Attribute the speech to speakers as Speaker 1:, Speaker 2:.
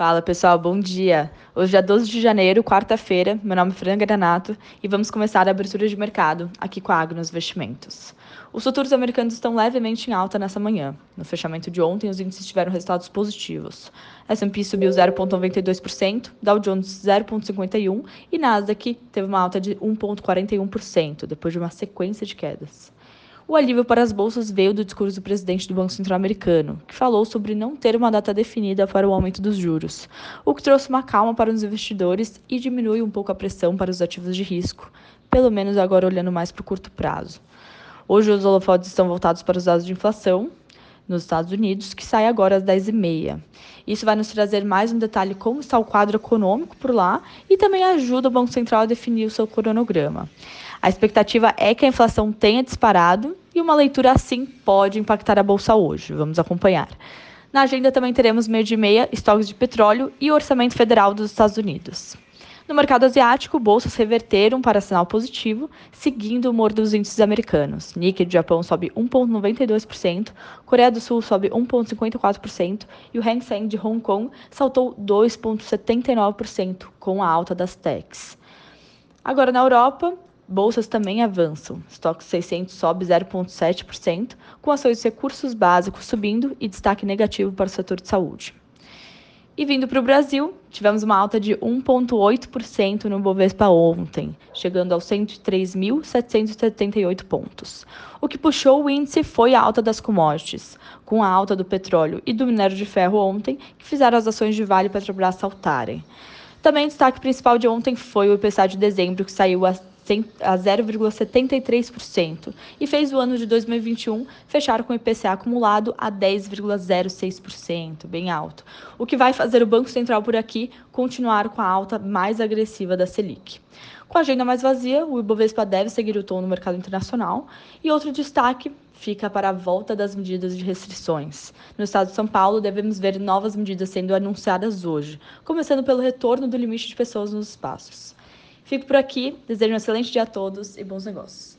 Speaker 1: Fala pessoal, bom dia! Hoje é 12 de janeiro, quarta-feira. Meu nome é Fran Granato e vamos começar a abertura de mercado aqui com a Agnos Investimentos. Os futuros americanos estão levemente em alta nessa manhã. No fechamento de ontem, os índices tiveram resultados positivos. S&P subiu 0,92%, Dow Jones 0,51% e Nasdaq teve uma alta de 1,41%, depois de uma sequência de quedas. O alívio para as bolsas veio do discurso do presidente do Banco Central americano, que falou sobre não ter uma data definida para o aumento dos juros, o que trouxe uma calma para os investidores e diminui um pouco a pressão para os ativos de risco, pelo menos agora olhando mais para o curto prazo. Hoje os holofotes estão voltados para os dados de inflação, nos Estados Unidos, que sai agora às 10h30. Isso vai nos trazer mais um detalhe como está o quadro econômico por lá e também ajuda o Banco Central a definir o seu cronograma. A expectativa é que a inflação tenha disparado e uma leitura assim pode impactar a bolsa hoje. Vamos acompanhar. Na agenda também teremos meio de meia, estoques de petróleo e orçamento federal dos Estados Unidos. No mercado asiático, bolsas reverteram para sinal positivo, seguindo o humor dos índices americanos. Nikkei do Japão sobe 1,92%, Coreia do Sul sobe 1,54% e o Hang Seng de Hong Kong saltou 2,79% com a alta das techs. Agora na Europa, Bolsas também avançam. Estoque 600 sobe 0,7%, com ações de recursos básicos subindo e destaque negativo para o setor de saúde. E vindo para o Brasil, tivemos uma alta de 1,8% no Bovespa ontem, chegando aos 103.778 pontos. O que puxou o índice foi a alta das commodities, com a alta do petróleo e do minério de ferro ontem, que fizeram as ações de Vale e Petrobras saltarem. Também o destaque principal de ontem foi o IPCA de dezembro, que saiu a a 0,73% e fez o ano de 2021 fechar com o IPCA acumulado a 10,06%, bem alto, o que vai fazer o Banco Central por aqui continuar com a alta mais agressiva da Selic. Com a agenda mais vazia, o Ibovespa deve seguir o tom no mercado internacional e outro destaque fica para a volta das medidas de restrições. No estado de São Paulo, devemos ver novas medidas sendo anunciadas hoje, começando pelo retorno do limite de pessoas nos espaços. Fico por aqui, desejo um excelente dia a todos e bons negócios.